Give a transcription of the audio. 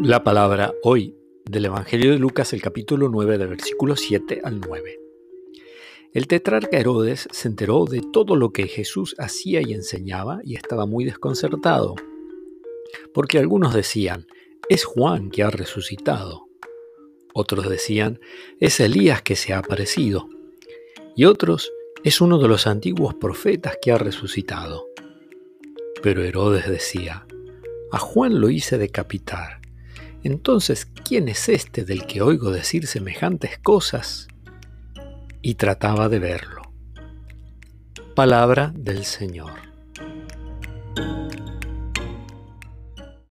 La palabra hoy del Evangelio de Lucas, el capítulo 9, del versículo 7 al 9. El tetrarca Herodes se enteró de todo lo que Jesús hacía y enseñaba y estaba muy desconcertado, porque algunos decían, es Juan que ha resucitado, otros decían, es Elías que se ha aparecido, y otros, es uno de los antiguos profetas que ha resucitado. Pero Herodes decía, a Juan lo hice decapitar entonces, ¿quién es este del que oigo decir semejantes cosas? Y trataba de verlo. Palabra del Señor.